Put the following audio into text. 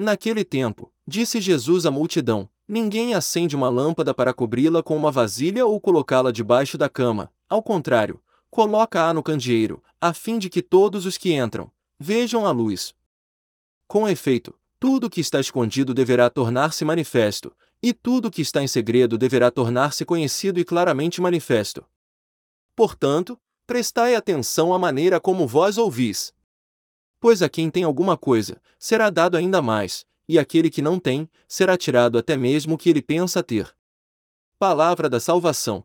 Naquele tempo, disse Jesus à multidão: Ninguém acende uma lâmpada para cobri-la com uma vasilha ou colocá-la debaixo da cama, ao contrário, coloca-a no candeeiro, a fim de que todos os que entram vejam a luz. Com efeito, tudo que está escondido deverá tornar-se manifesto, e tudo que está em segredo deverá tornar-se conhecido e claramente manifesto. Portanto, prestai atenção à maneira como vós ouvis. Pois a quem tem alguma coisa, será dado ainda mais, e aquele que não tem, será tirado até mesmo o que ele pensa ter. Palavra da salvação.